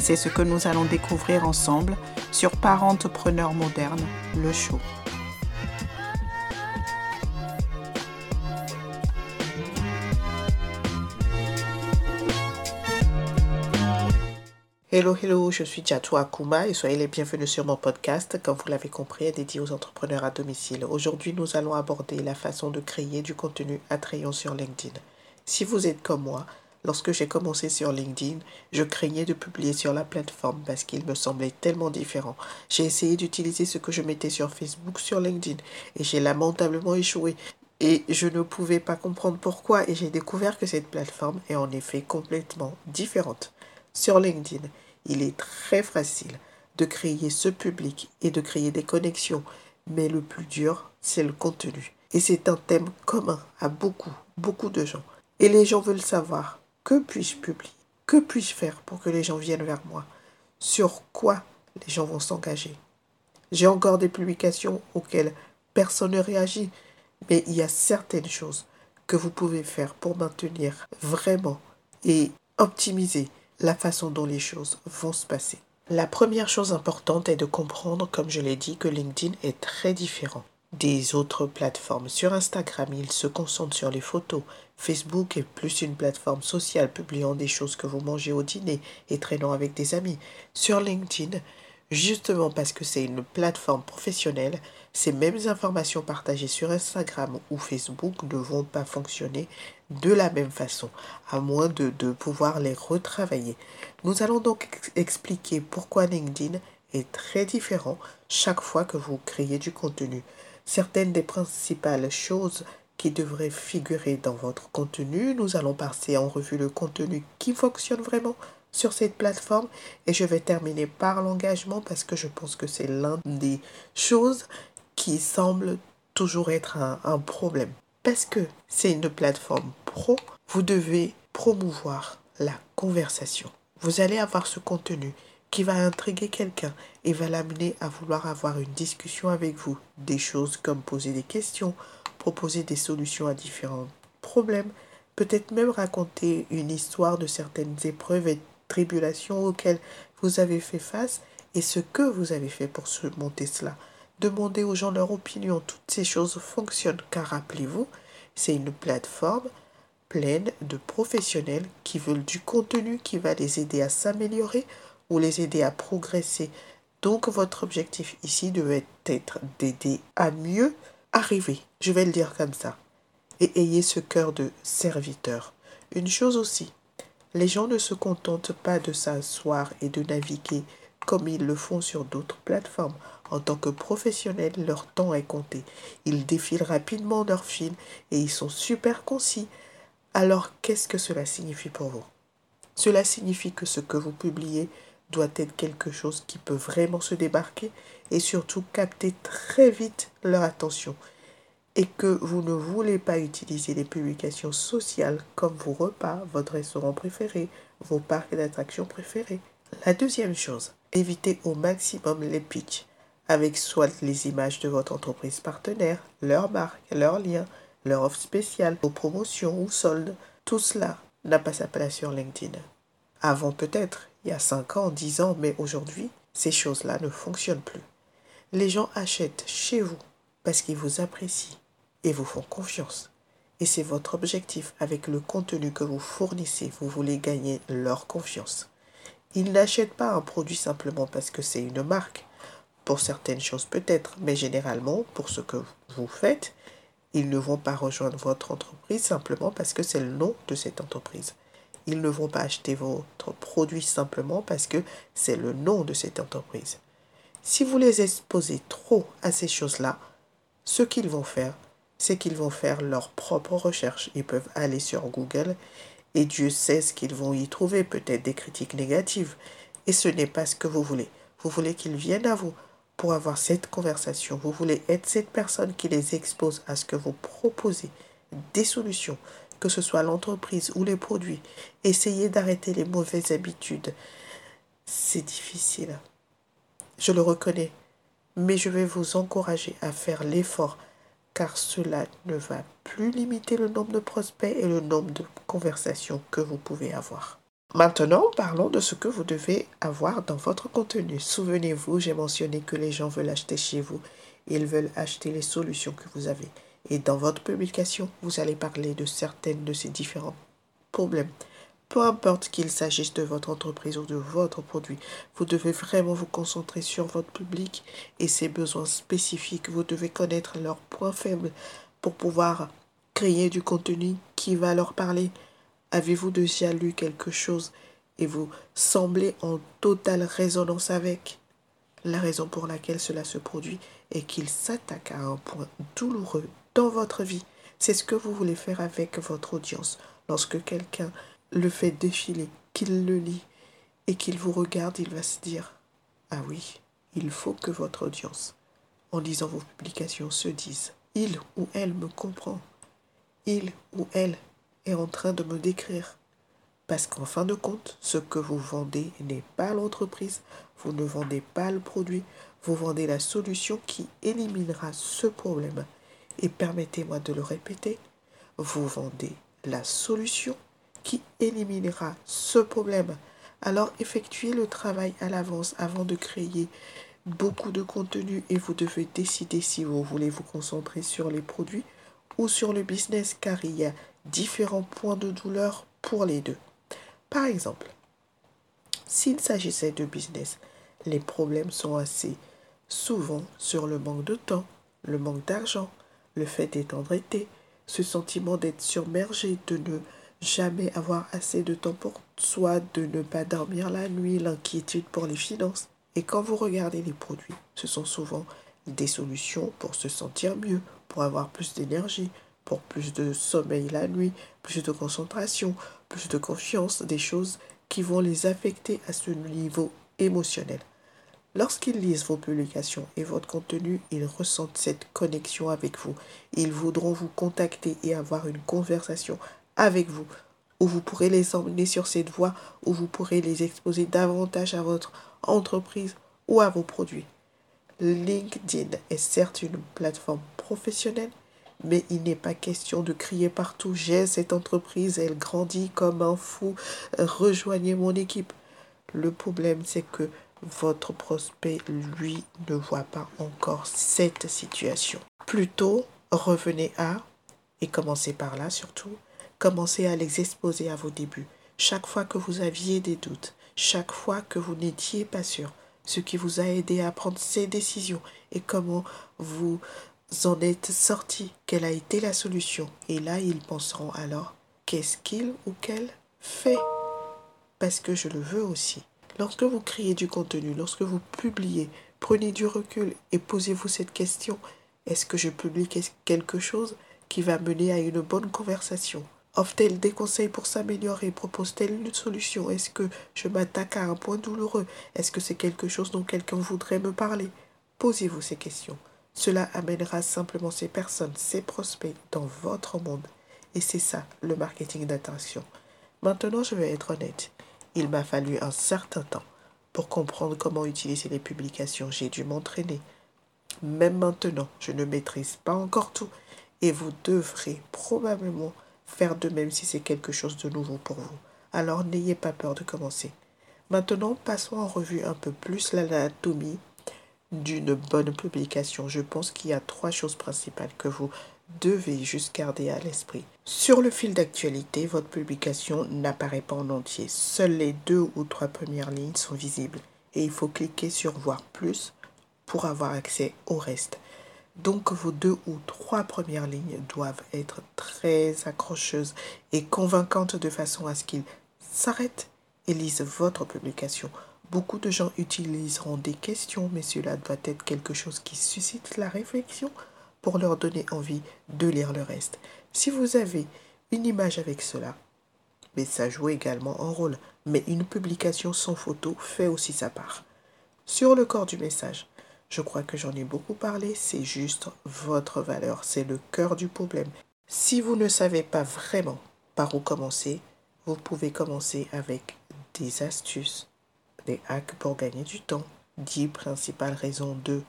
C'est ce que nous allons découvrir ensemble sur Parentepreneur moderne, le show. Hello, hello, je suis Jatou Akuma et soyez les bienvenus sur mon podcast, comme vous l'avez compris, dédié aux entrepreneurs à domicile. Aujourd'hui, nous allons aborder la façon de créer du contenu attrayant sur LinkedIn. Si vous êtes comme moi, lorsque j'ai commencé sur LinkedIn, je craignais de publier sur la plateforme parce qu'il me semblait tellement différent. J'ai essayé d'utiliser ce que je mettais sur Facebook sur LinkedIn et j'ai lamentablement échoué. Et je ne pouvais pas comprendre pourquoi et j'ai découvert que cette plateforme est en effet complètement différente. Sur LinkedIn, il est très facile de créer ce public et de créer des connexions, mais le plus dur, c'est le contenu. Et c'est un thème commun à beaucoup, beaucoup de gens. Et les gens veulent savoir, que puis-je publier? Que puis-je faire pour que les gens viennent vers moi? Sur quoi les gens vont s'engager? J'ai encore des publications auxquelles personne ne réagit, mais il y a certaines choses que vous pouvez faire pour maintenir vraiment et optimiser la façon dont les choses vont se passer. La première chose importante est de comprendre, comme je l'ai dit, que LinkedIn est très différent des autres plateformes. Sur Instagram, il se concentre sur les photos. Facebook est plus une plateforme sociale, publiant des choses que vous mangez au dîner et traînant avec des amis. Sur LinkedIn, justement parce que c'est une plateforme professionnelle, ces mêmes informations partagées sur Instagram ou Facebook ne vont pas fonctionner de la même façon, à moins de, pouvoir les retravailler. Nous allons donc expliquer pourquoi LinkedIn est très différent chaque fois que vous créez du contenu. Certaines des principales choses qui devraient figurer dans votre contenu, nous allons passer en revue le contenu qui fonctionne vraiment sur cette plateforme et je vais terminer par l'engagement parce que je pense que c'est l'un des choses qui semble toujours être un, problème. Parce que c'est une plateforme pro, vous devez promouvoir la conversation. Vous allez avoir ce contenu qui va intriguer quelqu'un et va l'amener à vouloir avoir une discussion avec vous. Des choses comme poser des questions, proposer des solutions à différents problèmes, peut-être même raconter une histoire de certaines épreuves et tribulations auxquelles vous avez fait face et ce que vous avez fait pour surmonter cela. Demandez aux gens leur opinion. Toutes ces choses fonctionnent car rappelez-vous, c'est une plateforme pleine de professionnels qui veulent du contenu qui va les aider à s'améliorer ou les aider à progresser. Donc votre objectif ici devait être d'aider à mieux arriver. Je vais le dire comme ça. Et ayez ce cœur de serviteur. Une chose aussi, les gens ne se contentent pas de s'asseoir et de naviguer comme ils le font sur d'autres plateformes. En tant que professionnels, leur temps est compté. Ils défilent rapidement leur film et ils sont super concis. Alors, qu'est-ce que cela signifie pour vous? Cela signifie que ce que vous publiez doit être quelque chose qui peut vraiment se débarquer et surtout capter très vite leur attention et que vous ne voulez pas utiliser les publications sociales comme vos repas, votre restaurant préféré, vos parcs d'attractions préférés. La deuxième chose, évitez au maximum les pitchs avec soit les images de votre entreprise partenaire, leur marque, leurs liens, leur offre spéciale, vos promotions ou soldes. Tout cela n'a pas sa place sur LinkedIn. Avant peut-être, il y a 5 ans, 10 ans, mais aujourd'hui, ces choses-là ne fonctionnent plus. Les gens achètent chez vous parce qu'ils vous apprécient et vous font confiance. Et c'est votre objectif avec le contenu que vous fournissez. Vous voulez gagner leur confiance. Ils n'achètent pas un produit simplement parce que c'est une marque. Pour certaines choses peut-être, mais généralement pour ce que vous faites, ils ne vont pas rejoindre votre entreprise simplement parce que c'est le nom de cette entreprise. Ils ne vont pas acheter votre produit simplement parce que c'est le nom de cette entreprise. Si vous les exposez trop à ces choses-là, ce qu'ils vont faire, c'est qu'ils vont faire leur propre recherche. Ils peuvent aller sur Google et Dieu sait ce qu'ils vont y trouver, peut-être des critiques négatives. Et ce n'est pas ce que vous voulez. Vous voulez qu'ils viennent à vous pour avoir cette conversation. Vous voulez être cette personne qui les expose à ce que vous proposez, des solutions, que ce soit l'entreprise ou les produits. Essayez d'arrêter les mauvaises habitudes. C'est difficile. Je le reconnais. Mais je vais vous encourager à faire l'effort car cela ne va plus limiter le nombre de prospects et le nombre de conversations que vous pouvez avoir. Maintenant, parlons de ce que vous devez avoir dans votre contenu. Souvenez-vous, j'ai mentionné que les gens veulent acheter chez vous. Ils veulent acheter les solutions que vous avez. Et dans votre publication, vous allez parler de certaines de ces différents problèmes. Peu importe qu'il s'agisse de votre entreprise ou de votre produit, vous devez vraiment vous concentrer sur votre public et ses besoins spécifiques. Vous devez connaître leurs points faibles pour pouvoir créer du contenu qui va leur parler. Avez-vous déjà lu quelque chose et vous semblez en totale résonance avec La raison pour laquelle cela se produit est qu'il s'attaque à un point douloureux? Dans votre vie. C'est ce que vous voulez faire avec votre audience. Lorsque quelqu'un le fait défiler, qu'il le lit et qu'il vous regarde, il va se dire Ah oui, il faut que votre audience, en lisant vos publications, se dise Il ou elle me comprend. Il ou elle est en train de me décrire. Parce qu'en fin de compte, ce que vous vendez n'est pas l'entreprise, vous ne vendez pas le produit, vous vendez la solution qui éliminera ce problème. Et permettez-moi de le répéter, vous vendez la solution qui éliminera ce problème. Alors effectuez le travail à l'avance avant de créer beaucoup de contenu et vous devez décider si vous voulez vous concentrer sur les produits ou sur le business car il y a différents points de douleur pour les deux. Par exemple, s'il s'agissait de business, les problèmes sont assez souvent sur le manque de temps, le manque d'argent, le fait d'être endetté, ce sentiment d'être submergé, de ne jamais avoir assez de temps pour soi, de ne pas dormir la nuit, l'inquiétude pour les finances. Et quand vous regardez les produits, ce sont souvent des solutions pour se sentir mieux, pour avoir plus d'énergie, pour plus de sommeil la nuit, plus de concentration, plus de confiance, des choses qui vont les affecter à ce niveau émotionnel. Lorsqu'ils lisent vos publications et votre contenu, ils ressentent cette connexion avec vous. Ils voudront vous contacter et avoir une conversation avec vous, où vous pourrez les emmener sur cette voie, où vous pourrez les exposer davantage à votre entreprise ou à vos produits. LinkedIn est certes une plateforme professionnelle, mais il n'est pas question de crier partout J'ai cette entreprise, elle grandit comme un fou, rejoignez mon équipe. Le problème, c'est que votre prospect, lui, ne voit pas encore cette situation. Plutôt, revenez à, et commencez par là surtout, commencez à les exposer à vos débuts. Chaque fois que vous aviez des doutes, chaque fois que vous n'étiez pas sûr, ce qui vous a aidé à prendre ces décisions et comment vous en êtes sorti, quelle a été la solution. Et là, ils penseront alors, qu'est-ce qu'il ou qu'elle fait? Parce que je le veux aussi. Lorsque vous créez du contenu, lorsque vous publiez, prenez du recul et posez-vous cette question. Est-ce que je publie quelque chose qui va mener à une bonne conversation? Offre-t-elle des conseils pour s'améliorer? Propose-t-elle une solution? Est-ce que je m'attaque à un point douloureux? Est-ce que c'est quelque chose dont quelqu'un voudrait me parler? Posez-vous ces questions. Cela amènera simplement ces personnes, ces prospects dans votre monde. Et c'est ça, le marketing d'attention. Maintenant, je vais être honnête. Il m'a fallu un certain temps pour comprendre comment utiliser les publications. J'ai dû m'entraîner. Même maintenant, je ne maîtrise pas encore tout et vous devrez probablement faire de même si c'est quelque chose de nouveau pour vous. Alors n'ayez pas peur de commencer. Maintenant, passons en revue un peu plus l'anatomie d'une bonne publication. Je pense qu'il y a trois choses principales que vous devez juste garder à l'esprit. Sur le fil d'actualité, votre publication n'apparaît pas en entier. Seules les deux ou trois premières lignes sont visibles et il faut cliquer sur voir plus pour avoir accès au reste. Donc vos deux ou trois premières lignes doivent être très accrocheuses et convaincantes de façon à ce qu'ils s'arrêtent et lisent votre publication. Beaucoup de gens utiliseront des questions, mais cela doit être quelque chose qui suscite la réflexion pour leur donner envie de lire le reste. Si vous avez une image avec cela, mais ça joue également un rôle, mais une publication sans photo fait aussi sa part. Sur le corps du message, Je crois que j'en ai beaucoup parlé, c'est juste votre valeur, c'est le cœur du problème. Si vous ne savez pas vraiment par où commencer, vous pouvez commencer avec des astuces, des hacks pour gagner du temps, 10 principales raisons de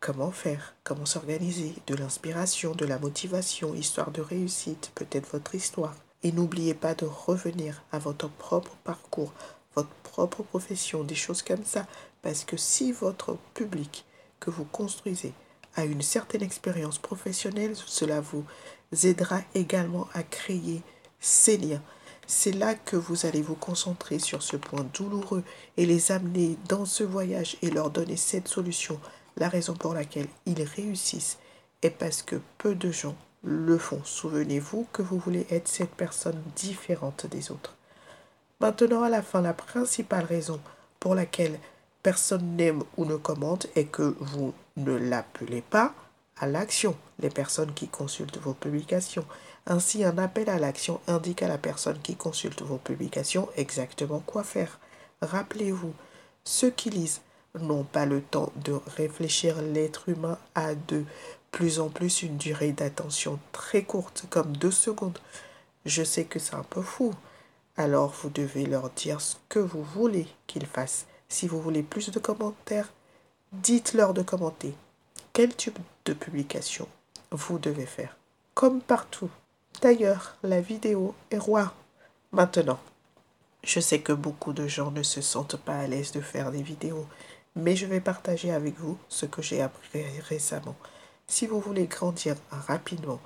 comment faire, comment s'organiser, de l'inspiration, de la motivation, histoire de réussite, peut-être votre histoire. Et n'oubliez pas de revenir à votre propre parcours, votre propre profession, des choses comme ça. Parce que si votre public que vous construisez a une certaine expérience professionnelle, cela vous aidera également à créer ces liens. C'est là que vous allez vous concentrer sur ce point douloureux et les amener dans ce voyage et leur donner cette solution. La raison pour laquelle ils réussissent est parce que peu de gens le font. Souvenez-vous que vous voulez être cette personne différente des autres. Maintenant, à la fin, la principale raison pour laquelle personne n'aime ou ne commente est que vous ne l'appelez pas à l'action les personnes qui consultent vos publications. Ainsi, un appel à l'action indique à la personne qui consulte vos publications exactement quoi faire. Rappelez-vous, ceux qui lisent n'ont pas le temps de réfléchir. L'être humain a de plus en plus une durée d'attention très courte, comme deux secondes. Je sais que c'est un peu fou. Alors vous devez leur dire ce que vous voulez qu'ils fassent. Si vous voulez plus de commentaires, dites-leur de commenter. Quel type de publication vous devez faire? Comme partout, D'ailleurs, la vidéo est roi. Maintenant, je sais que beaucoup de gens ne se sentent pas à l'aise de faire des vidéos, mais je vais partager avec vous ce que j'ai appris récemment. Si vous voulez grandir rapidement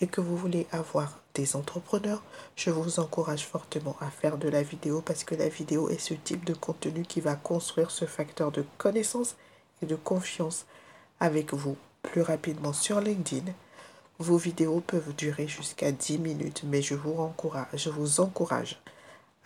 et que vous voulez avoir des entrepreneurs, je vous encourage fortement à faire de la vidéo parce que la vidéo est ce type de contenu qui va construire ce facteur de connaissance et de confiance avec vous plus rapidement sur LinkedIn vos vidéos peuvent durer jusqu'à 10 minutes, mais je vous encourage, vous encourage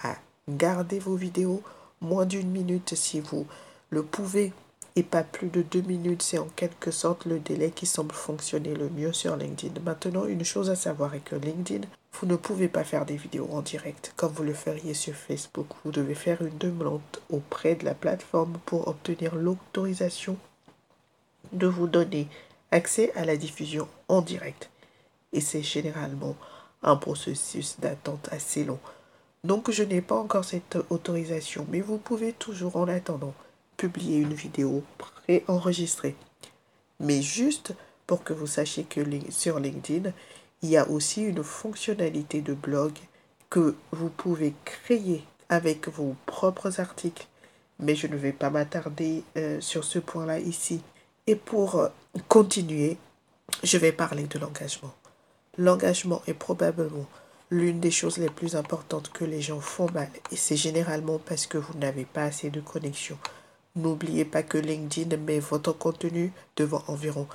à garder vos vidéos moins d'une minute si vous le pouvez et pas plus de deux minutes. C'est en quelque sorte le délai qui semble fonctionner le mieux sur LinkedIn. Maintenant, une chose à savoir est que LinkedIn, vous ne pouvez pas faire des vidéos en direct comme vous le feriez sur Facebook. Vous devez faire une demande auprès de la plateforme pour obtenir l'autorisation de vous donner accès à la diffusion en direct. Et c'est généralement un processus d'attente assez long. Donc je n'ai pas encore cette autorisation, mais vous pouvez toujours en attendant publier une vidéo préenregistrée. Mais juste pour que vous sachiez que sur LinkedIn, il y a aussi une fonctionnalité de blog que vous pouvez créer avec vos propres articles. Mais je ne vais pas m'attarder euh, sur ce point-là ici. Et pour euh, continuer, je vais parler de l'engagement. L'engagement est probablement l'une des choses les plus importantes que les gens font mal et c'est généralement parce que vous n'avez pas assez de connexion. N'oubliez pas que LinkedIn met votre contenu devant environ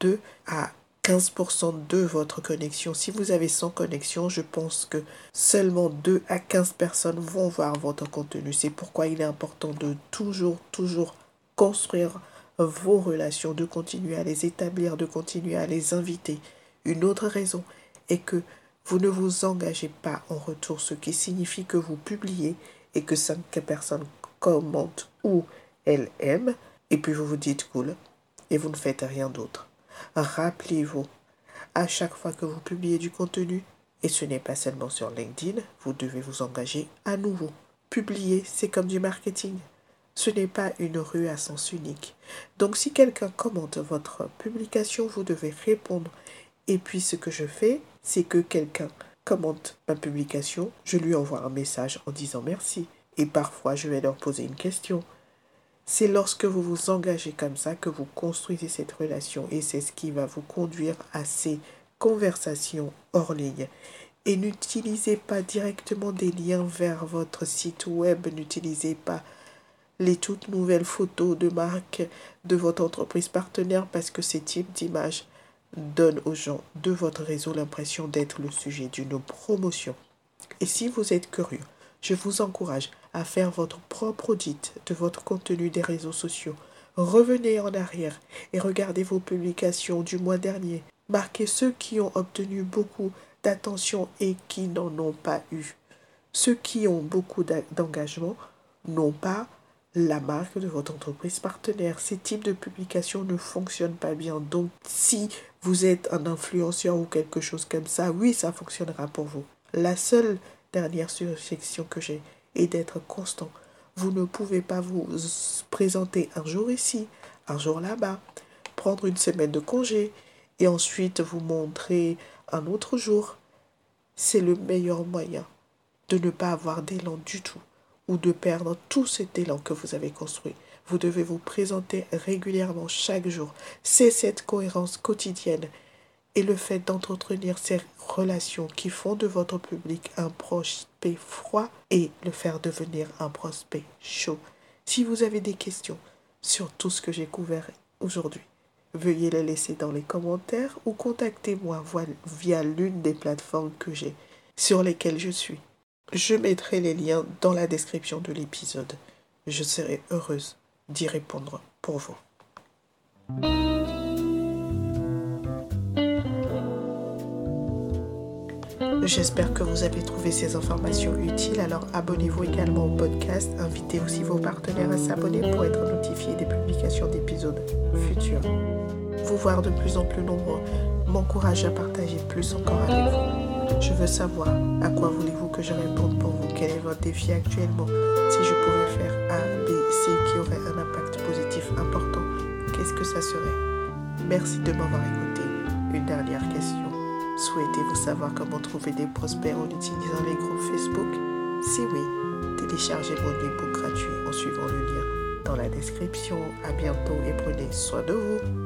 2 à 15% de votre connexion. Si vous avez 100 connexions, je pense que seulement 2 à 15 personnes vont voir votre contenu. C'est pourquoi il est important de toujours, toujours construire vos relations, de continuer à les établir, de continuer à les inviter. Une autre raison est que vous ne vous engagez pas en retour, ce qui signifie que vous publiez et que cinq personnes commentent ou elles aiment, et puis vous vous dites cool, et vous ne faites rien d'autre. Rappelez-vous, à chaque fois que vous publiez du contenu, et ce n'est pas seulement sur LinkedIn, vous devez vous engager à nouveau. Publier, c'est comme du marketing. Ce n'est pas une rue à sens unique. Donc si quelqu'un commente votre publication, vous devez répondre. Et puis ce que je fais, c'est que quelqu'un commente ma publication, je lui envoie un message en disant merci. Et parfois, je vais leur poser une question. C'est lorsque vous vous engagez comme ça que vous construisez cette relation et c'est ce qui va vous conduire à ces conversations hors ligne. Et n'utilisez pas directement des liens vers votre site web, n'utilisez pas les toutes nouvelles photos de marque de votre entreprise partenaire parce que ces types d'images donnent aux gens de votre réseau l'impression d'être le sujet d'une promotion. Et si vous êtes curieux, je vous encourage à faire votre propre audit de votre contenu des réseaux sociaux. Revenez en arrière et regardez vos publications du mois dernier. Marquez ceux qui ont obtenu beaucoup d'attention et qui n'en ont pas eu. Ceux qui ont beaucoup d'engagement n'ont pas la marque de votre entreprise partenaire. Ces types de publications ne fonctionnent pas bien. Donc, si vous êtes un influenceur ou quelque chose comme ça, oui, ça fonctionnera pour vous. La seule dernière suggestion que j'ai est d'être constant. Vous ne pouvez pas vous présenter un jour ici, un jour là-bas, prendre une semaine de congé et ensuite vous montrer un autre jour. C'est le meilleur moyen de ne pas avoir d'élan du tout ou de perdre tout cet élan que vous avez construit. Vous devez vous présenter régulièrement chaque jour. C'est cette cohérence quotidienne et le fait d'entretenir ces relations qui font de votre public un prospect froid et le faire devenir un prospect chaud. Si vous avez des questions sur tout ce que j'ai couvert aujourd'hui, veuillez les laisser dans les commentaires ou contactez-moi via l'une des plateformes que j'ai sur lesquelles je suis. Je mettrai les liens dans la description de l'épisode. Je serai heureuse d'y répondre pour vous. J'espère que vous avez trouvé ces informations utiles. Alors abonnez-vous également au podcast. Invitez aussi vos partenaires à s'abonner pour être notifiés des publications d'épisodes futurs. Vous voir de plus en plus nombreux m'encourage à partager plus encore avec vous. Je veux savoir à quoi voulez-vous que je réponde pour vous. Quel est votre défi actuellement? Si je pouvais faire A, B, C qui aurait un impact positif important, qu'est-ce que ça serait? Merci de m'avoir écouté. Souhaitez-vous savoir comment trouver des prospects en utilisant les groupes Facebook? Si oui, téléchargez mon e-book gratuit en suivant le lien dans la description. À bientôt et prenez soin de vous.